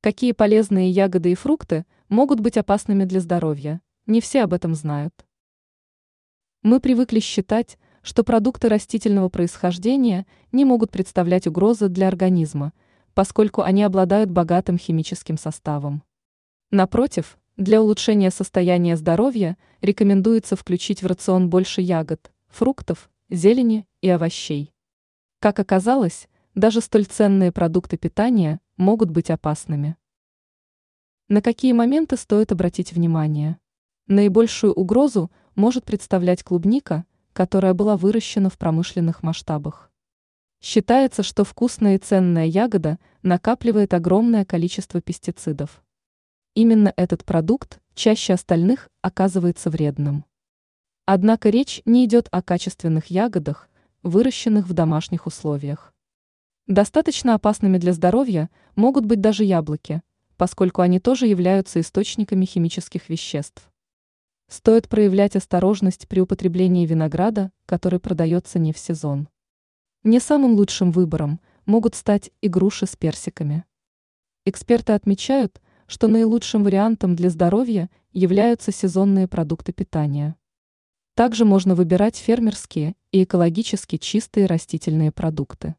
Какие полезные ягоды и фрукты могут быть опасными для здоровья? Не все об этом знают. Мы привыкли считать, что продукты растительного происхождения не могут представлять угрозы для организма, поскольку они обладают богатым химическим составом. Напротив, для улучшения состояния здоровья рекомендуется включить в рацион больше ягод, фруктов, зелени и овощей. Как оказалось, даже столь ценные продукты питания могут быть опасными. На какие моменты стоит обратить внимание? Наибольшую угрозу может представлять клубника, которая была выращена в промышленных масштабах. Считается, что вкусная и ценная ягода накапливает огромное количество пестицидов. Именно этот продукт чаще остальных оказывается вредным. Однако речь не идет о качественных ягодах, выращенных в домашних условиях. Достаточно опасными для здоровья могут быть даже яблоки, поскольку они тоже являются источниками химических веществ. Стоит проявлять осторожность при употреблении винограда, который продается не в сезон. Не самым лучшим выбором могут стать и груши с персиками. Эксперты отмечают, что наилучшим вариантом для здоровья являются сезонные продукты питания. Также можно выбирать фермерские и экологически чистые растительные продукты.